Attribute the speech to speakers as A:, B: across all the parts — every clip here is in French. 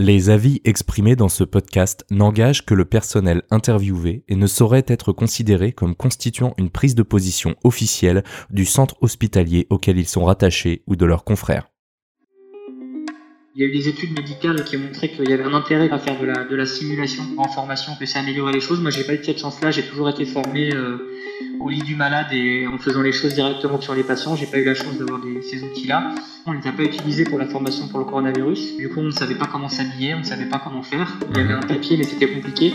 A: Les avis exprimés dans ce podcast n'engagent que le personnel interviewé et ne sauraient être considérés comme constituant une prise de position officielle du centre hospitalier auquel ils sont rattachés ou de leurs confrères.
B: Il y a eu des études médicales qui ont montré qu'il y avait un intérêt à faire de la, simulation en formation, que ça améliorait les choses. Moi, j'ai pas eu cette chance-là. J'ai toujours été formé euh, au lit du malade et en faisant les choses directement sur les patients. J'ai pas eu la chance d'avoir ces outils-là. On les a pas utilisés pour la formation pour le coronavirus. Du coup, on ne savait pas comment s'habiller, on ne savait pas comment faire. Il y avait un papier, mais c'était compliqué.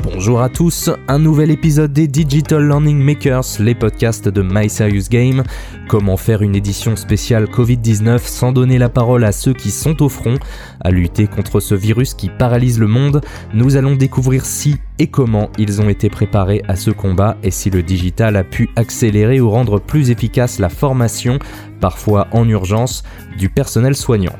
A: Bonjour à tous, un nouvel épisode des Digital Learning Makers, les podcasts de My Serious Game. Comment faire une édition spéciale Covid-19 sans donner la parole à ceux qui sont au front? À lutter contre ce virus qui paralyse le monde Nous allons découvrir si et comment ils ont été préparés à ce combat et si le digital a pu accélérer ou rendre plus efficace la formation, parfois en urgence, du personnel soignant.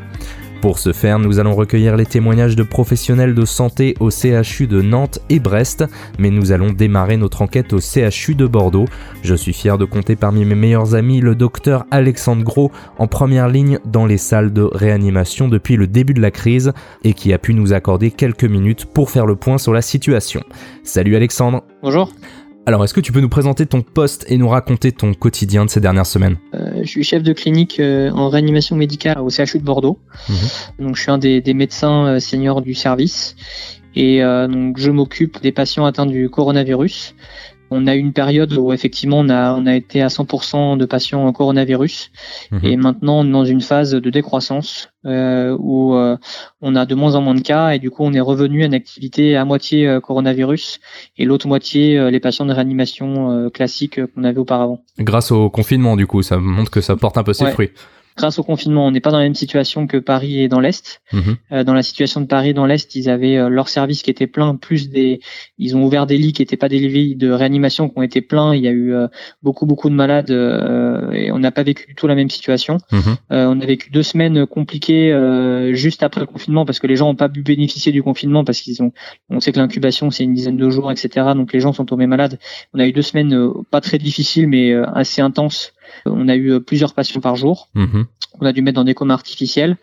A: Pour ce faire, nous allons recueillir les témoignages de professionnels de santé au CHU de Nantes et Brest, mais nous allons démarrer notre enquête au CHU de Bordeaux. Je suis fier de compter parmi mes meilleurs amis le docteur Alexandre Gros en première ligne dans les salles de réanimation depuis le début de la crise et qui a pu nous accorder quelques minutes pour faire le point sur la situation. Salut Alexandre.
B: Bonjour.
A: Alors, est-ce que tu peux nous présenter ton poste et nous raconter ton quotidien de ces dernières semaines?
B: Euh, Je suis chef de clinique euh, en réanimation médicale au CHU de Bordeaux. Mhm. Donc, je suis un des, médecins euh, seniors du service et donc je m'occupe des patients atteints du coronavirus. On a eu une période où effectivement on a, on a été à 100% de patients en coronavirus mhm. et maintenant on est dans une phase de décroissance euh, où euh, on a de moins en moins de cas et du coup on est revenu à une activité à moitié euh, coronavirus et l'autre moitié les patients de réanimation classique qu'on avait auparavant.
A: Grâce au confinement du coup, ça montre que ça porte un peu ses fruits
B: grâce au confinement, on n'est pas dans la même situation que Paris et dans l'Est. Mhm. Euh, dans la situation de Paris, dans l'Est, ils avaient euh, leur service qui était plein, plus des, ils ont ouvert des lits qui n'étaient pas des lits de réanimation qui ont été pleins. Il y a eu euh, beaucoup beaucoup de malades et on n'a pas vécu du tout la même situation. Mhm. on a vécu deux semaines compliquées juste après le confinement parce que les gens n'ont pas pu bénéficier du confinement parce qu'ils ont, on sait que l'incubation c'est une dizaine de jours, etc. Donc les gens sont tombés malades. On a eu deux semaines pas très difficiles mais assez intenses on a eu euh, plusieurs patients par jour. Mhm. On a dû mettre dans des comas artificiels.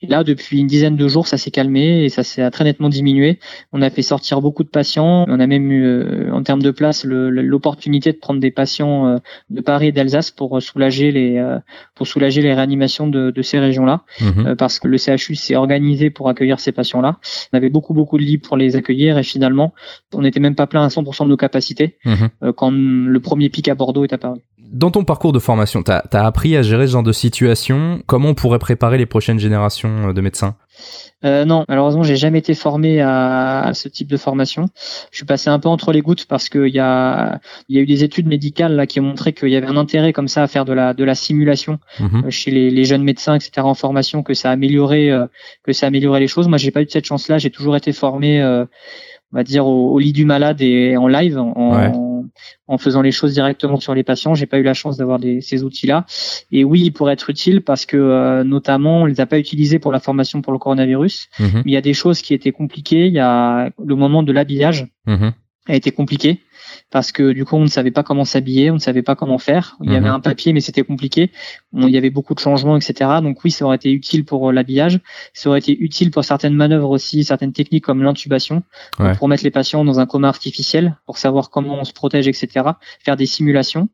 B: Et là, depuis une dizaine de jours, ça s'est calmé et ça s'est très nettement diminué. On a fait sortir beaucoup de patients. On a même eu, euh, en termes de place, l'opportunité de prendre des patients euh, de Paris et d'Alsace pour soulager les pour soulager les réanimations de, ces régions-là, mhm. parce que le CHU s'est organisé pour accueillir ces patients-là. On avait beaucoup beaucoup de lits pour les accueillir et finalement, on n'était même pas plein à 100% de nos capacités mhm. quand le premier pic à Bordeaux est apparu
A: dans ton parcours de formation, tu as, appris à gérer ce genre de situation? Comment on pourrait préparer les prochaines générations euh, de médecins?
B: Euh, non, malheureusement, j'ai jamais été formé à, ce type de formation. Je suis passé un peu entre les gouttes parce qu'il y a, y a eu des études médicales là qui ont montré qu'il y avait un intérêt comme ça à faire de la, de la simulation mhm. euh, chez les, jeunes médecins, etc. en formation, que ça améliorait, euh, que ça améliorait les choses. Moi, j'ai pas eu cette chance-là. J'ai toujours été formé, on va dire, au, lit du malade et en live, en, en faisant les choses directement sur les patients. J'ai pas eu la chance d'avoir ces outils-là. Et oui, ils pourraient être utiles parce que euh, notamment on les a pas utilisés pour la formation pour le coronavirus. Mhm. Mais il y a des choses qui étaient compliquées. Il y a le moment de l'habillage. Mhm. a été compliqué parce que du coup on ne savait pas comment s'habiller, on ne savait pas comment faire. Il y avait mhm. un papier mais c'était compliqué. il y avait beaucoup de changements, etc. Donc oui, ça aurait été utile pour euh, l'habillage. Ça aurait été utile pour certaines manœuvres aussi, certaines techniques comme l'intubation, pour mettre les patients dans un coma artificiel, pour savoir comment on se protège, etc. Faire des simulations.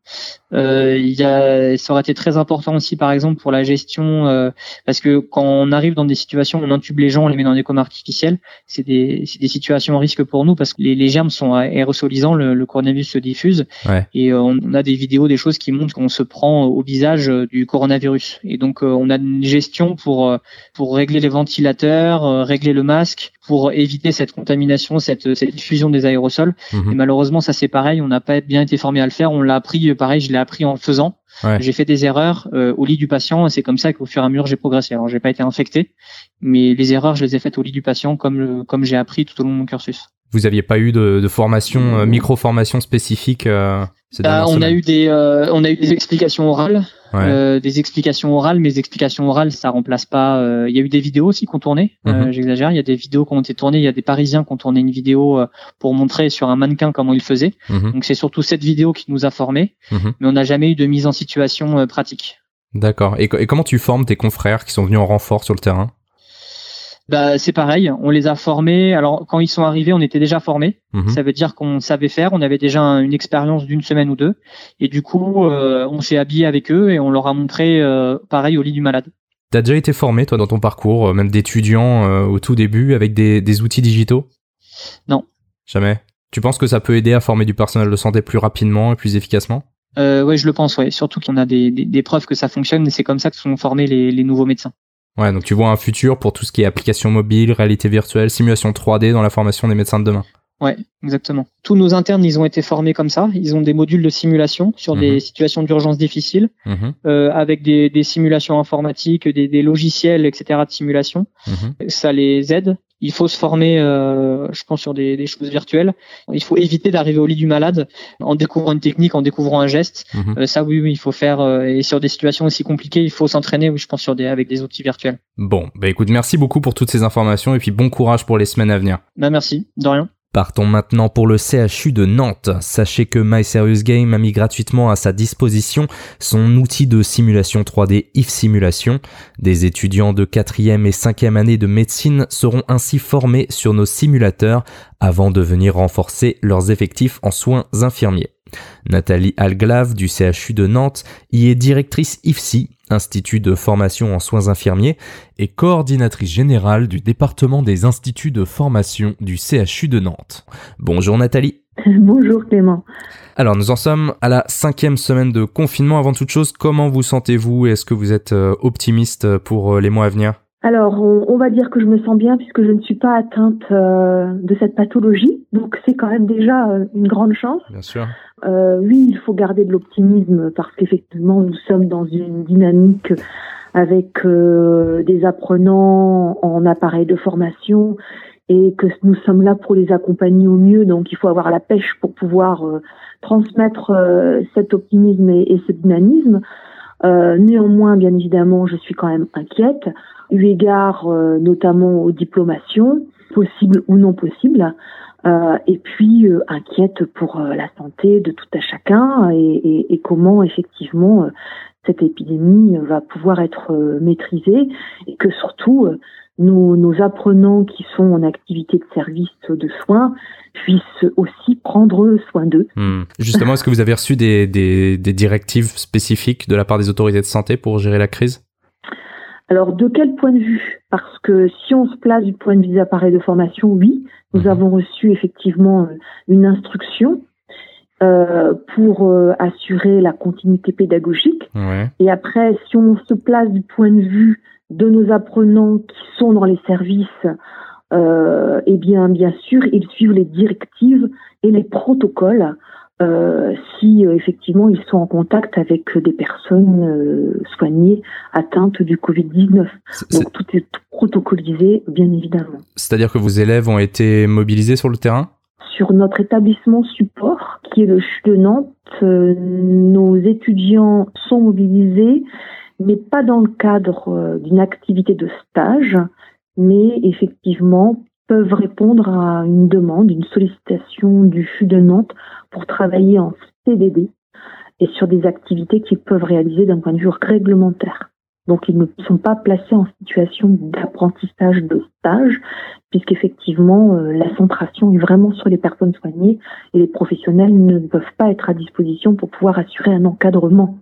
B: Euh, il y a, ça aurait été très important aussi, par exemple, pour la gestion, euh, parce que quand on arrive dans des situations où on intube les gens, on les met dans des comas artificiels, c'est des, des situations en risque pour nous parce que les, les germes sont aérosolisants, le, le coronavirus se diffuse. Et euh, on a des vidéos, des choses qui montrent qu'on se prend au visage euh, du coronavirus. Et donc euh, on a une gestion pour pour régler les ventilateurs, régler le masque, pour éviter cette contamination, cette, cette diffusion des aérosols. Mhm. Et malheureusement, ça c'est pareil, on n'a pas bien été formé à le faire. On l'a appris, pareil, je l'ai appris en faisant. J'ai fait des erreurs au lit du patient et c'est comme ça qu'au fur et à mesure j'ai progressé. Alors j'ai pas été infecté, mais les erreurs je les ai faites au lit du patient comme comme j'ai appris tout au long de mon cursus.
A: Vous aviez pas eu de, de formation, euh, micro-formation spécifique euh,
B: bah, on a eu des, euh, on a eu des explications orales, euh, des explications orales, mais les explications orales, ça remplace pas. Il y a eu des vidéos aussi qu'on tournait. Mhm. J'exagère. Il y a des vidéos qui ont été tournées. Il y a des Parisiens qui ont tourné une vidéo pour montrer sur un mannequin comment il faisait. Mhm. Donc c'est surtout cette vidéo qui nous a formés, mhm. mais on n'a jamais eu de mise en situation pratique.
A: D'accord. Et, et comment tu formes tes confrères qui sont venus en renfort sur le terrain?
B: Bah, c'est pareil, on les a formés. Alors quand ils sont arrivés, on était déjà formés. Mhm. Ça veut dire qu'on savait faire, on avait déjà une expérience d'une semaine ou deux. Et du coup, euh, on s'est habillé avec eux et on leur a montré euh, pareil au lit du malade.
A: T'as déjà été formé toi dans ton parcours, euh, même d'étudiant au tout début, avec des, des outils digitaux?
B: Non.
A: Jamais? Tu penses que ça peut aider à former du personnel de santé plus rapidement et plus efficacement?
B: Euh, Oui, je le pense. Ouais. Surtout qu'on a des, des, des, preuves que ça fonctionne et c'est comme ça que sont formés les, les nouveaux médecins.
A: Ouais, donc tu vois un futur pour tout ce qui est application mobile, réalité virtuelle, simulation 3D dans la formation des médecins de demain.
B: Ouais, exactement. Tous nos internes, ils ont été formés comme ça. Ils ont des modules de simulation sur des mhm. situations d'urgence difficiles, mhm. euh, avec des, des, simulations informatiques, des, des, logiciels, etc. de simulation. Mhm. Ça les aide il faut se former, euh, je pense, sur des, des, choses virtuelles. Il faut éviter d'arriver au lit du malade en découvrant une technique, en découvrant un geste. Mhm. Euh, ça, oui, oui, il faut faire. Euh, et sur des situations aussi compliquées, il faut s'entraîner, oui, je pense, sur des, avec des outils virtuels.
A: Bon, bah écoute, merci beaucoup pour toutes ces informations et puis bon courage pour les semaines à venir.
B: Bah merci, de rien.
A: Partons maintenant pour le CHU de Nantes. Sachez que My Serious Game a mis gratuitement à sa disposition son outil de simulation 3D IF Simulation. Des étudiants de 4e et 5e année de médecine seront ainsi formés sur nos simulateurs avant de venir renforcer leurs effectifs en soins infirmiers. Nathalie Alglave du CHU de Nantes y est directrice IFSI, Institut de formation en soins infirmiers, et coordinatrice générale du département des instituts de formation du CHU de Nantes. Bonjour Nathalie.
C: Bonjour Clément.
A: Alors nous en sommes à la cinquième semaine de confinement. Avant toute chose, comment vous sentez-vous Est-ce que vous êtes euh, optimiste pour euh, les mois à venir?
C: Alors, on, va dire que je me sens bien puisque je ne suis pas atteinte euh, de cette pathologie, donc c'est quand même déjà une grande chance.
A: Bien sûr.
C: Euh, oui, il faut garder de l'optimisme parce qu'effectivement, nous sommes dans une dynamique avec euh, des apprenants en appareil de formation et que nous sommes là pour les accompagner au mieux. Donc, il faut avoir la pêche pour pouvoir euh, transmettre cet optimisme et, ce dynamisme. néanmoins, bien évidemment, je suis quand même inquiète, eu égard notamment aux diplomations, possibles ou non possibles. Euh, et puis euh, inquiète pour euh, la santé de tout à chacun et, et, comment effectivement cette épidémie va pouvoir être maîtrisée et que surtout nos, nos, apprenants qui sont en activité de service de soins puissent aussi prendre soin d'eux.
A: Hmm. Justement, est-ce que vous avez reçu des, des, des directives spécifiques de la part des autorités de santé pour gérer la crise?
C: Alors, de quel point de vue? Parce que si on se place du point de vue des appareils de formation, oui, nous mhm. avons reçu effectivement euh, une instruction euh, pour euh, assurer la continuité pédagogique. Et après, si on se place du point de vue de nos apprenants qui sont dans les services, euh, eh bien, bien sûr, ils suivent les directives et les protocoles euh, si euh, effectivement ils sont en contact avec des personnes euh, soignées atteintes du Covid-19. Donc tout est protocolisé, bien évidemment.
A: C'est-à-dire que vos élèves ont été mobilisés sur le terrain?
C: Sur notre établissement support, qui est le CHU de Nantes, nos étudiants sont mobilisés, mais pas dans le cadre d'une activité de stage, mais effectivement peuvent répondre à une demande, une sollicitation du CHU de Nantes pour travailler en CDD et sur des activités qu'ils peuvent réaliser d'un point de vue réglementaire. Donc ils ne sont pas placés en situation d'apprentissage de stage, puisqu'effectivement euh, la centration est vraiment sur les personnes soignées et les professionnels ne peuvent pas être à disposition pour pouvoir assurer un encadrement.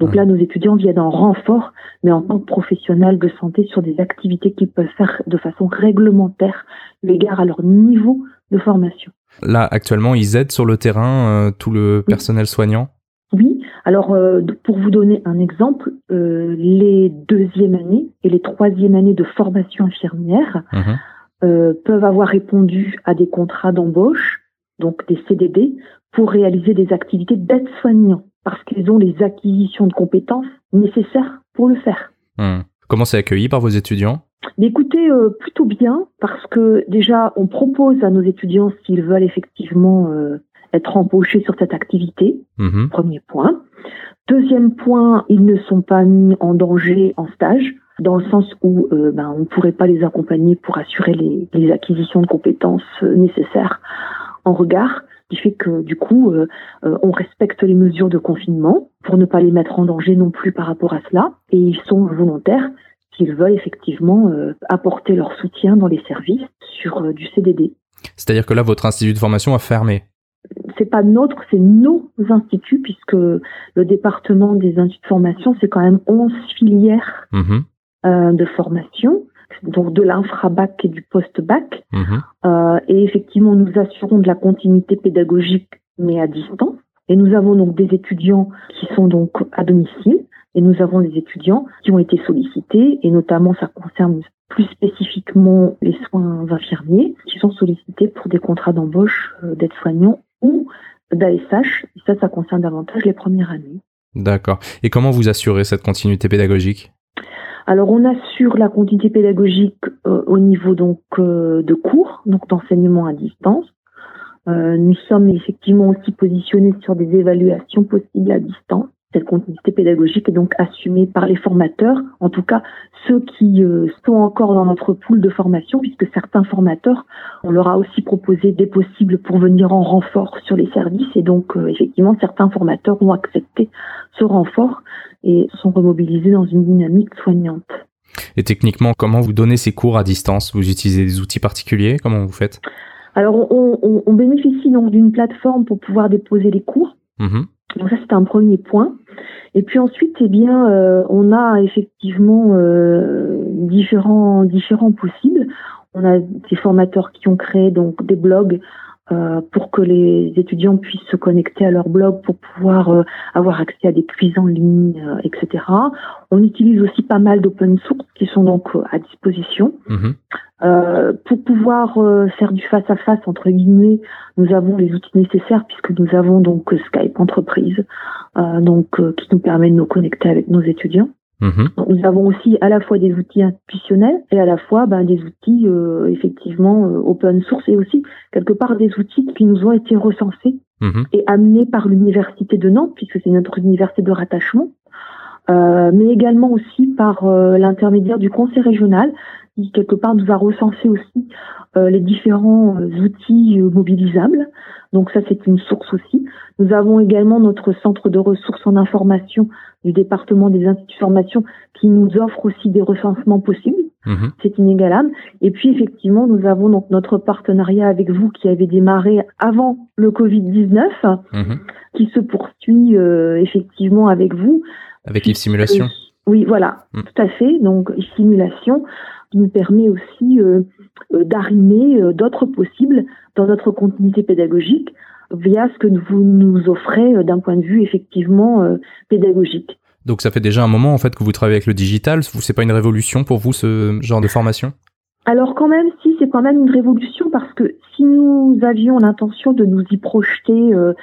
C: Donc là, nos étudiants viennent en renfort, mais en tant que professionnels de santé sur des activités qu'ils peuvent faire de façon réglementaire, l'égard à leur niveau de formation.
A: Là, actuellement, ils aident sur le terrain euh, tout le personnel soignant?
C: Oui. Alors, euh, pour vous donner un exemple, euh, les deuxième années et les troisième années de formation infirmière mhm. peuvent avoir répondu à des contrats d'embauche, donc des CDD, pour réaliser des activités d'aide-soignant, parce qu'ils ont les acquisitions de compétences nécessaires pour le faire.
A: Hmm. Comment c'est accueilli par vos étudiants?
C: Écoutez, euh, plutôt bien, parce que déjà, on propose à nos étudiants s'ils veulent effectivement euh, être embauchés sur cette activité, mhm. premier point. Deuxième point, ils ne sont pas mis en danger en stage, dans le sens où euh, ben, on ne pourrait pas les accompagner pour assurer les, les acquisitions de compétences nécessaires en regard, qui fait que du coup, on respecte les mesures de confinement pour ne pas les mettre en danger non plus par rapport à cela, et ils sont volontaires qu'ils veulent effectivement apporter leur soutien dans les services sur du CDD.
A: C'est-à-dire que là, votre institut de formation a fermé
C: c'est pas notre, c'est nos instituts, puisque le département des instituts de formation, c'est quand même 11 filières mhm. euh, de formation, donc de l'infra-bac et du post-bac. Mhm. Euh, et effectivement, nous assurons de la continuité pédagogique, mais à distance. Et nous avons donc des étudiants qui sont donc à domicile, et nous avons des étudiants qui ont été sollicités, et notamment ça concerne plus spécifiquement les soins infirmiers, qui sont sollicités pour des contrats d'embauche euh, d'aides-soignants ou d'ASH. Et ça, ça concerne davantage les premières années.
A: D'accord. Et comment vous assurez cette continuité pédagogique?
C: Alors on assure la continuité pédagogique euh, au niveau donc euh, de cours, donc d'enseignement à distance. Euh, nous sommes effectivement aussi positionnés sur des évaluations possibles à distance. Cette continuité pédagogique est donc assumée par les formateurs, en tout cas ceux qui euh, sont encore dans notre pool de formation, puisque certains formateurs, on leur a aussi proposé des possibles pour venir en renfort sur les services, et donc euh, effectivement certains formateurs ont accepté ce renfort et sont remobilisés dans une dynamique soignante.
A: Et techniquement, comment vous donnez ces cours à distance? Vous utilisez des outils particuliers? Comment vous faites?
C: Alors on, bénéficie donc d'une plateforme pour pouvoir déposer les cours. Mmh donc ça, c'est un premier point. Et puis ensuite, eh bien, euh, on a effectivement euh, différents différents possibles. On a des formateurs qui ont créé donc des blogs euh, pour que les étudiants puissent se connecter à leur blog pour pouvoir euh, avoir accès à des quiz en ligne, euh, etc. On utilise aussi pas mal d'open source qui sont donc à disposition. Mhm. pour pouvoir faire du face à face entre guillemets, nous avons les outils nécessaires puisque nous avons donc Skype entreprise, donc qui nous permet de nous connecter avec nos étudiants. Mhm. Nous avons aussi à la fois des outils institutionnels et à la fois ben, des outils euh, effectivement euh, open source et aussi quelque part des outils qui nous ont été recensés mhm. et amenés par l'université de Nantes puisque c'est notre université de rattachement, euh, mais également aussi par l'intermédiaire du conseil régional qui quelque part nous a recensé aussi les différents outils mobilisables. Donc ça c'est une source aussi. Nous avons également notre centre de ressources en information du département des instituts de formation qui nous offre aussi des recensements possibles. Mhm. C'est inégalable. Et puis effectivement, nous avons donc notre partenariat avec vous qui avait démarré avant le Covid-19, mhm. qui se poursuit euh, effectivement avec vous.
A: Avec les simulations.
C: oui, voilà, mhm. tout à fait. Donc simulation qui nous permet aussi euh, euh, d'arrimer d'autres possibles dans notre continuité pédagogique via ce que vous nous offrez euh, d'un point de vue effectivement euh, pédagogique.
A: Donc ça fait déjà un moment en fait que vous travaillez avec le digital. C'est pas une révolution pour vous ce genre de formation?
C: Alors quand même, si c'est quand même une révolution parce que si nous avions l'intention de nous y projeter euh,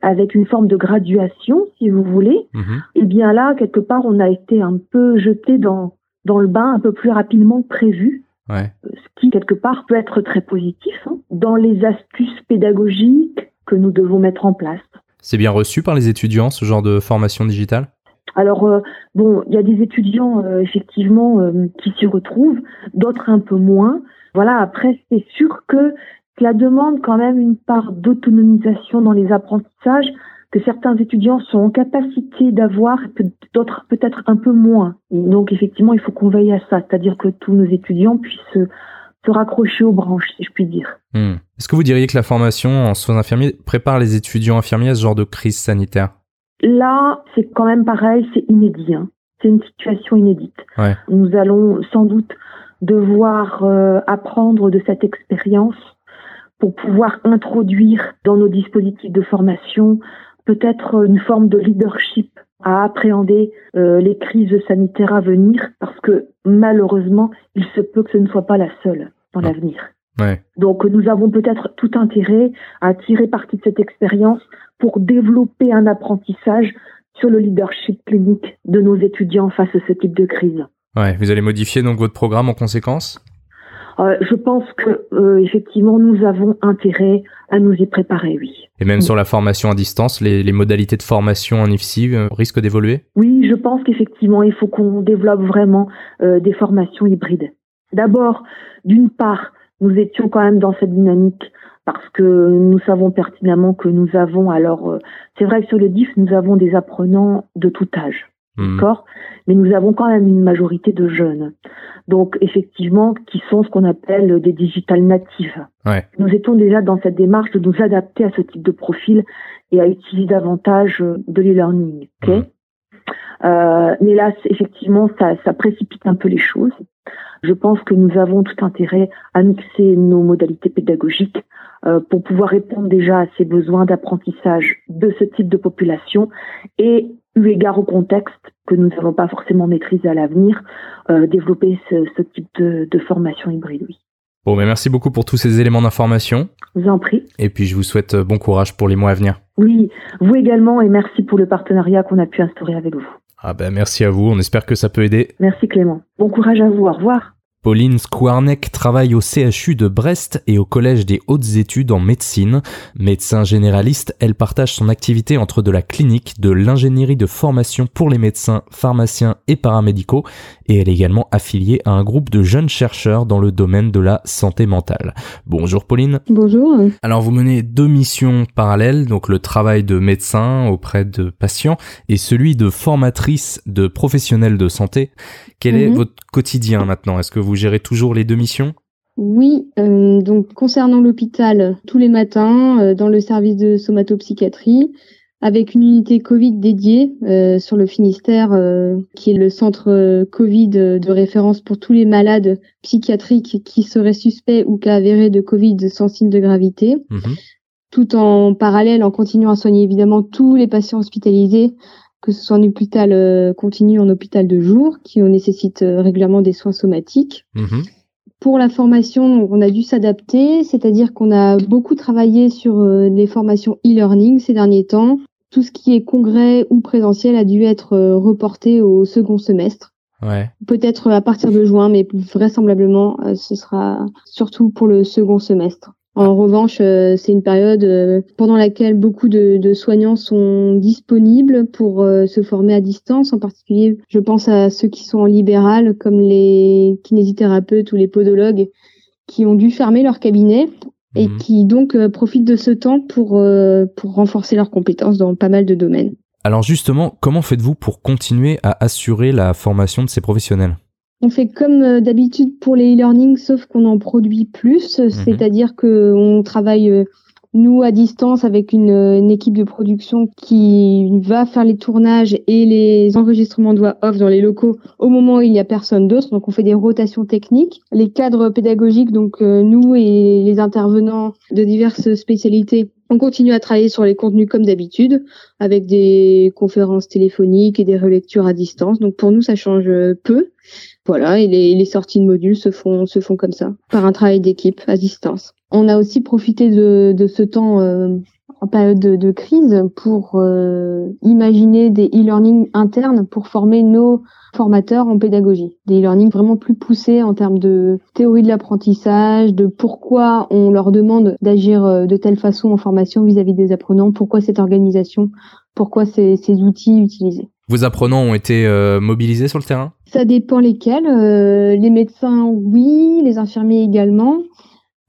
C: avec une forme de graduation, si vous voulez, mhm. et eh bien là quelque part on a été un peu jeté dans dans le bain un peu plus rapidement que prévu. Ouais. Ce qui quelque part peut être très positif hein. dans les astuces pédagogiques, que nous devons mettre en place.
A: C'est bien reçu par les étudiants, ce genre de formation digitale?
C: Alors euh, bon, il y a des étudiants euh, effectivement euh, qui s'y retrouvent, d'autres un peu moins. Voilà, après c'est sûr que cela demande quand même une part d'autonomisation dans les apprentissages que certains étudiants sont en capacité d'avoir, d'autres peut-être un peu moins. donc effectivement, il faut qu'on veille à ça, c'est-à-dire que tous nos étudiants puissent se raccrocher aux branches, si je puis dire.
A: Hmm. Est-ce que vous diriez que la formation en soins infirmiers prépare les étudiants infirmiers à ce genre de crise sanitaire?
C: Là, c'est quand même pareil, c'est inédit. Hein. C'est une situation inédite. Nous allons sans doute devoir euh, apprendre de cette expérience pour pouvoir introduire dans nos dispositifs de formation peut-être une forme de leadership à appréhender euh, les crises sanitaires à venir parce que malheureusement, il se peut que ce ne soit pas la seule dans l'avenir. Donc nous avons peut-être tout intérêt à tirer parti de cette expérience pour développer un apprentissage sur le leadership clinique de nos étudiants face à ce type de crise.
A: Ouais, vous allez modifier donc votre programme en conséquence?
C: Euh, je pense que euh, effectivement nous avons intérêt à nous y préparer, oui.
A: Et même sur la formation à distance, les, modalités de formation en IFSI euh, risquent d'évoluer?
C: Oui, je pense qu'effectivement il faut qu'on développe vraiment des formations hybrides. D'abord, d'une part, nous étions quand même dans cette dynamique parce que nous savons pertinemment que nous avons alors c'est vrai que sur le DIF nous avons des apprenants de tout âge. mmh. d'accord? Mais nous avons quand même une majorité de jeunes. Donc, effectivement, qui sont ce qu'on appelle des digital natives. Nous étions déjà dans cette démarche de nous adapter à ce type de profil et à utiliser davantage de l'e-learning. Mmh. Euh, mais là, effectivement, ça, ça précipite un peu les choses. Je pense que nous avons tout intérêt à mixer nos modalités pédagogiques euh, pour pouvoir répondre déjà à ces besoins d'apprentissage de ce type de population et eu égard au contexte que nous n'avons pas forcément maîtrisé à l'avenir, euh, développer ce, type de, de, formation hybride, oui.
A: Bon, mais merci beaucoup pour tous ces éléments d'information.
C: Je vous en prie.
A: Et puis je vous souhaite bon courage pour les mois à venir.
C: Oui, vous également et merci pour le partenariat qu'on a pu instaurer avec vous.
A: Ah ben merci à vous, on espère que ça peut aider.
C: Merci Clément. Bon courage à vous, au revoir.
A: Pauline Skwarnek travaille au CHU de Brest et au Collège des hautes études en médecine. Médecin généraliste, elle partage son activité entre de la clinique, de l'ingénierie de formation pour les médecins, pharmaciens et paramédicaux et elle est également affiliée à un groupe de jeunes chercheurs dans le domaine de la santé mentale. Bonjour Pauline.
D: Bonjour.
A: Alors vous menez deux missions parallèles, donc le travail de médecin auprès de patients et celui de formatrice de professionnels de santé. Quel est mhm. votre quotidien maintenant? Est-ce que vous gérez toujours les deux missions?
D: Oui, euh, donc concernant l'hôpital, tous les matins, euh, dans le service de somatopsychiatrie, avec une unité Covid dédiée euh, sur le Finistère, qui est le centre Covid de référence pour tous les malades psychiatriques qui seraient suspects ou cas avérés de Covid sans signe de gravité. Mhm. Tout en parallèle, en continuant à soigner évidemment tous les patients hospitalisés que ce soit en hôpital euh, continu, en hôpital de jour, qui nécessite euh, régulièrement des soins somatiques. Mhm. Pour la formation, on a dû s'adapter, c'est-à-dire qu'on a beaucoup travaillé sur euh, les formations e-learning ces derniers temps. Tout ce qui est congrès ou présentiel a dû être reporté au second semestre.
A: Ouais.
D: Peut-être à partir de juin, mais vraisemblablement, ce sera surtout pour le second semestre. En revanche, euh, c'est une période euh, pendant laquelle beaucoup de, soignants sont disponibles pour euh, se former à distance. En particulier, je pense à ceux qui sont en libéral, comme les kinésithérapeutes ou les podologues, qui ont dû fermer leur cabinet et mhm. qui donc profitent de ce temps pour, pour renforcer leurs compétences dans pas mal de domaines.
A: Alors justement, comment faites-vous pour continuer à assurer la formation de ces professionnels?
D: On fait comme euh, d'habitude pour les e-learning, sauf qu'on en produit plus, mhm. c'est-à-dire qu'on travaille euh, nous à distance avec une, équipe de production qui va faire les tournages et les enregistrements de voix off dans les locaux au moment où il n'y a personne d'autre. Donc on fait des rotations techniques. Les cadres pédagogiques, donc euh, nous et les intervenants de diverses spécialités, on continue à travailler sur les contenus comme d'habitude, avec des conférences téléphoniques et des relectures à distance. Donc pour nous, ça change peu. Voilà, et les, sorties de modules se font, se font comme ça, par un travail d'équipe à distance. On a aussi profité de, de ce temps euh, en période de, crise pour euh, imaginer des e-learning internes pour former nos formateurs en pédagogie. Des e-learning vraiment plus poussés en termes de théorie de l'apprentissage, de pourquoi on leur demande d'agir euh, de telle façon en formation vis-à-vis des apprenants, pourquoi cette organisation, pourquoi ces, ces outils utilisés.
A: Vos apprenants ont été euh, mobilisés sur le terrain?
D: Ça dépend lesquels. Euh, les médecins, oui, les infirmiers également.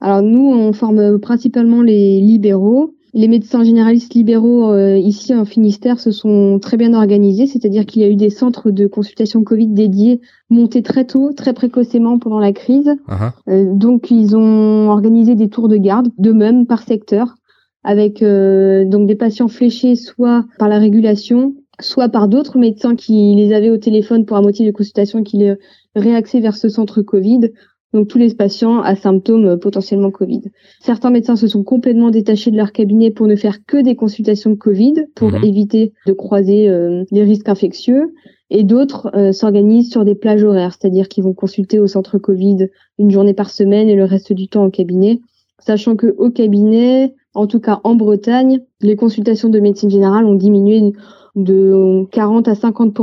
D: Alors nous, on forme principalement les libéraux. Les médecins généralistes libéraux euh, ici en Finistère se sont très bien organisés, c'est-à-dire qu'il y a eu des centres de consultation Covid dédiés montés très tôt, très précocement pendant la crise. Uh-huh. donc ils ont organisé des tours de garde, de même par secteur, avec donc des patients fléchés soit par la régulation, soit par d'autres médecins qui les avaient au téléphone pour un motif de consultation qui les réaxaient vers ce centre Covid. Donc tous les patients à symptômes potentiellement Covid. Certains médecins se sont complètement détachés de leur cabinet pour ne faire que des consultations Covid pour mhm. éviter de croiser euh, les risques infectieux. Et d'autres euh, s'organisent sur des plages horaires, c'est-à-dire qu'ils vont consulter au centre Covid une journée par semaine et le reste du temps au cabinet, sachant que au cabinet, en tout cas en Bretagne, les consultations de médecine générale ont diminué de 40 à 50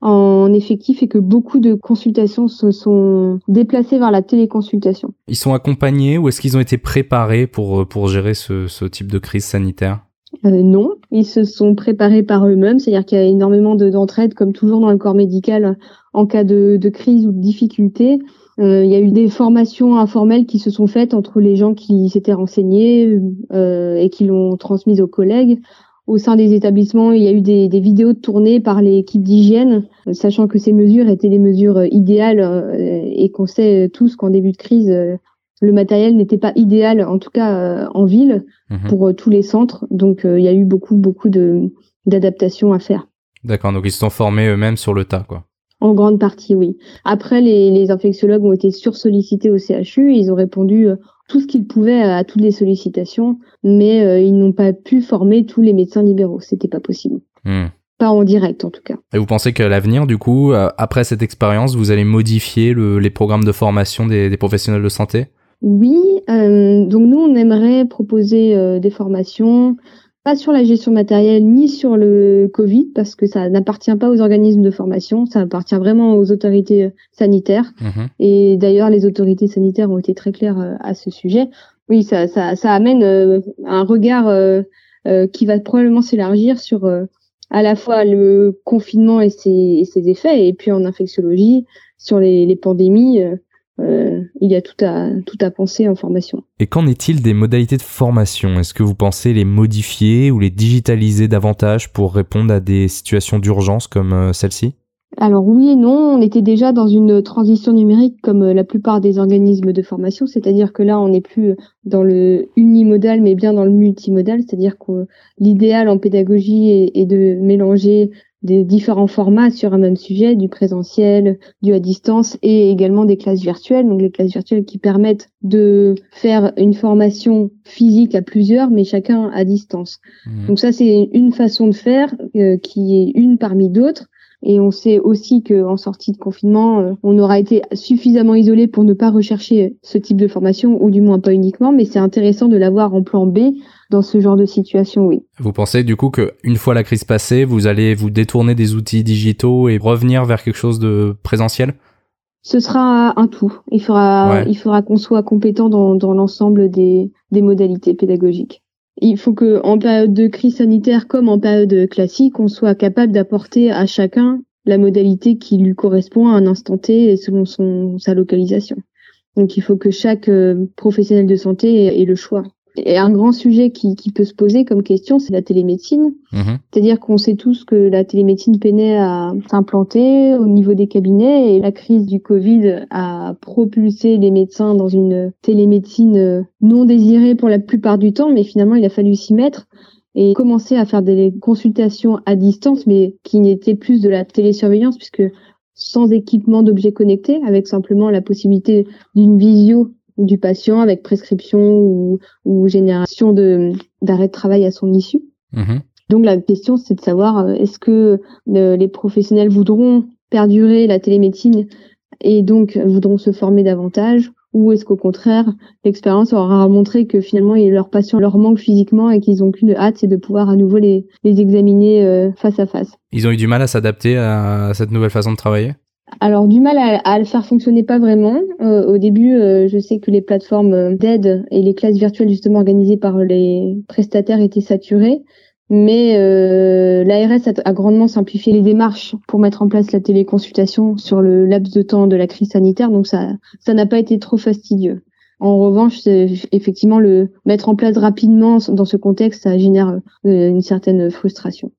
D: en effectif et que beaucoup de consultations se sont déplacées vers la téléconsultation.
A: Ils sont accompagnés ou est-ce qu'ils ont été préparés pour, pour gérer ce, ce type de crise sanitaire?
D: Euh, non, ils se sont préparés par eux-mêmes, c'est-à-dire qu'il y a énormément d'entraide, comme toujours dans le corps médical, en cas de, de crise ou de difficulté. Euh, il y a eu des formations informelles qui se sont faites entre les gens qui s'étaient renseignés euh, et qui l'ont transmise aux collègues au sein des établissements, il y a eu des, des vidéos tournées par l'équipe d'hygiène, sachant que ces mesures étaient des mesures idéales et qu'on sait tous qu'en début de crise, le matériel n'était pas idéal, en tout cas en ville, mhm. pour tous les centres. Donc il y a eu beaucoup, beaucoup d'adaptations à faire.
A: D'accord, donc ils se sont formés eux-mêmes sur le tas, quoi.
D: En grande partie, oui. Après, les, les infectiologues ont été sursollicités au CHU. Ils ont répondu euh, tout ce qu'ils pouvaient à, toutes les sollicitations, mais euh, ils n'ont pas pu former tous les médecins libéraux. C'était pas possible. Hmm. Pas en direct, en tout cas.
A: Et vous pensez qu'à l'avenir, du coup, euh, après cette expérience, vous allez modifier le, les programmes de formation des, des professionnels de santé?
D: Oui. donc nous, on aimerait proposer des formations pas sur la gestion matérielle ni sur le Covid parce que ça n'appartient pas aux organismes de formation, ça appartient vraiment aux autorités euh, sanitaires. Mhm. Et d'ailleurs, les autorités sanitaires ont été très claires euh, à ce sujet. Oui, ça, ça, ça amène euh, un regard qui va probablement s'élargir sur à la fois le confinement et ses, et ses, effets, et puis en infectiologie sur les, les pandémies euh, il y a tout à, tout à penser en formation.
A: Et qu'en est-il des modalités de formation? Est-ce que vous pensez les modifier ou les digitaliser davantage pour répondre à des situations d'urgence comme euh, celle-ci?
D: Alors oui et non, on était déjà dans une transition numérique comme euh, la plupart des organismes de formation, c'est-à-dire que là on n'est plus dans le unimodal mais bien dans le multimodal, c'est-à-dire que l'idéal en pédagogie est, de mélanger des différents formats sur un même sujet, du présentiel, du à distance et également des classes virtuelles. Donc les classes virtuelles qui permettent de faire une formation physique à plusieurs, mais chacun à distance. Mmh. Donc ça c'est une façon de faire euh, qui est une parmi d'autres. Et on sait aussi qu'en sortie de confinement, euh, on aura été suffisamment isolé pour ne pas rechercher ce type de formation, ou du moins pas uniquement, mais c'est intéressant de l'avoir en plan B dans ce genre de situation, oui.
A: Vous pensez du coup qu'une fois la crise passée, vous allez vous détourner des outils digitaux et revenir vers quelque chose de présentiel?
D: Ce sera un tout. Il faudra, il faudra qu'on soit compétent dans, dans l'ensemble des, des modalités pédagogiques. Il faut que, en période de crise sanitaire comme en période classique, on soit capable d'apporter à chacun la modalité qui lui correspond à un instant T et selon son, sa localisation. Donc il faut que chaque euh, professionnel de santé ait le choix. Et un grand sujet qui, qui peut se poser comme question, c'est la télémédecine. Mhm. C'est-à-dire qu'on sait tous que la télémédecine peinait à s'implanter au niveau des cabinets et la crise du Covid a propulsé les médecins dans une télémédecine non désirée pour la plupart du temps, mais finalement il a fallu s'y mettre et commencer à faire des consultations à distance, mais qui n'étaient plus de la télésurveillance puisque sans équipement d'objets connectés, avec simplement la possibilité d'une visio du patient avec prescription ou, ou génération de d'arrêt de travail à son issue. Mhm. Donc la question c'est de savoir euh, est-ce que euh, les professionnels voudront perdurer la télémédecine et donc voudront se former davantage ou est-ce qu'au contraire l'expérience aura montré que finalement leurs patients leur manquent physiquement et qu'ils ont qu'une hâte c'est de pouvoir à nouveau les, les examiner euh, face à face?
A: Ils ont eu du mal à s'adapter à cette nouvelle façon de travailler?
D: Alors du mal à, le faire fonctionner pas vraiment. Euh, au début, euh, je sais que les plateformes d'aide et les classes virtuelles justement organisées par les prestataires étaient saturées, mais euh, l'ARS a, grandement simplifié les démarches pour mettre en place la téléconsultation sur le laps de temps de la crise sanitaire, donc ça ça n'a pas été trop fastidieux. En revanche, effectivement, le mettre en place rapidement dans ce contexte, ça génère une certaine frustration.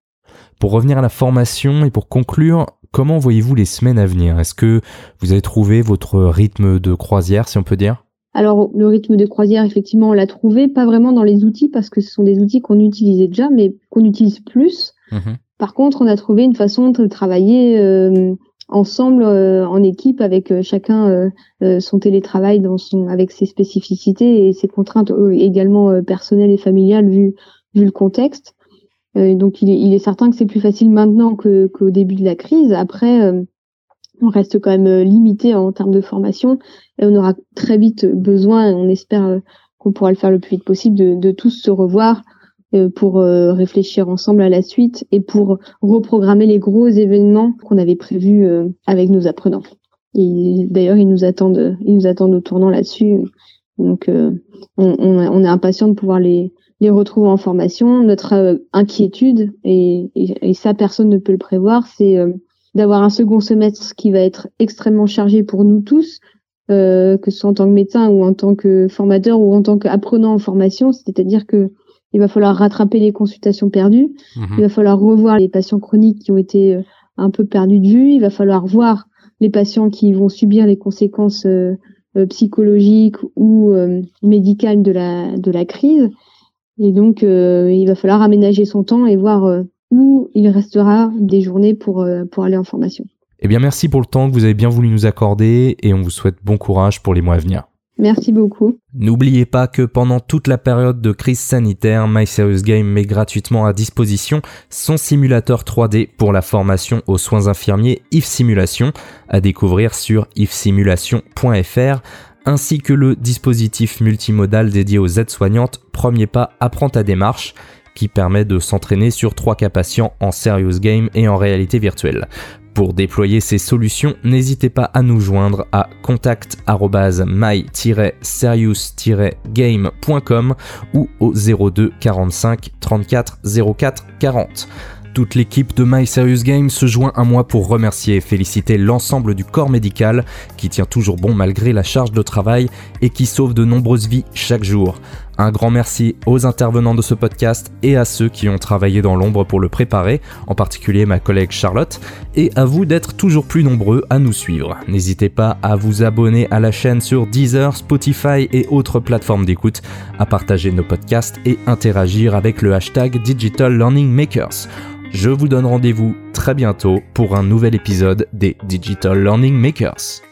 A: Pour revenir à la formation et pour conclure, Comment voyez-vous les semaines à venir? Est-ce que vous avez trouvé votre rythme de croisière, si on peut dire?
D: Alors, le rythme de croisière, effectivement, on l'a trouvé, pas vraiment dans les outils, parce que ce sont des outils qu'on utilisait déjà, mais qu'on utilise plus. Mhm. Par contre, on a trouvé une façon de travailler euh, ensemble, euh, en équipe, avec euh, chacun son télétravail dans son, avec ses spécificités et ses contraintes également personnelles et familiales, vu, vu le contexte. Euh, donc il est, certain que c'est plus facile maintenant qu'au début de la crise. Après, euh, on reste quand même euh, limité en termes de formation et on aura très vite besoin, on espère qu'on pourra le faire le plus vite possible, de, tous se revoir pour réfléchir ensemble à la suite et pour reprogrammer les gros événements qu'on avait prévus avec nos apprenants. D'ailleurs, ils nous attendent, ils nous attendent au tournant là-dessus. Donc, on, on, on, est impatient de pouvoir les, les retrouver en formation. Notre euh, inquiétude, et, et, ça personne ne peut le prévoir, c'est euh, d'avoir un second semestre qui va être extrêmement chargé pour nous tous, euh, que ce soit en tant que médecin ou en tant que formateur ou en tant qu'apprenant en formation. C'est-à-dire que il va falloir rattraper les consultations perdues,
A: Mhm.
D: il va falloir revoir les patients chroniques qui ont été euh, un peu perdus de vue, il va falloir voir les patients qui vont subir les conséquences euh, psychologiques ou euh, médicales de la, de la crise. Et donc, euh, il va falloir aménager son temps et voir euh, où il restera des journées pour, euh, pour aller en formation.
A: Eh bien, merci pour le temps que vous avez bien voulu nous accorder et on vous souhaite bon courage pour les mois à venir.
D: Merci beaucoup.
A: N'oubliez pas que pendant toute la période de crise sanitaire, My Serious Game met gratuitement à disposition son simulateur 3D pour la formation aux soins infirmiers IF Simulation, à découvrir sur ifsimulation.fr, ainsi que le dispositif multimodal dédié aux aides-soignantes Premier pas apprend ta démarche, qui permet de s'entraîner sur 3K patients en Serious Game et en réalité virtuelle. Pour déployer ces solutions, n'hésitez pas à nous joindre à contact@my-serious-game.com ou au 02 45 34 04 40. Toute l'équipe de My Serious Game se joint à moi pour remercier et féliciter l'ensemble du corps médical qui tient toujours bon malgré la charge de travail et qui sauve de nombreuses vies chaque jour. Un grand merci aux intervenants de ce podcast et à ceux qui ont travaillé dans l'ombre pour le préparer, en particulier ma collègue Charlotte, et à vous d'être toujours plus nombreux à nous suivre. N'hésitez pas à vous abonner à la chaîne sur Deezer, Spotify et autres plateformes d'écoute, à partager nos podcasts et interagir avec le hashtag Digital Learning Makers. Je vous donne rendez-vous très bientôt pour un nouvel épisode des Digital Learning Makers.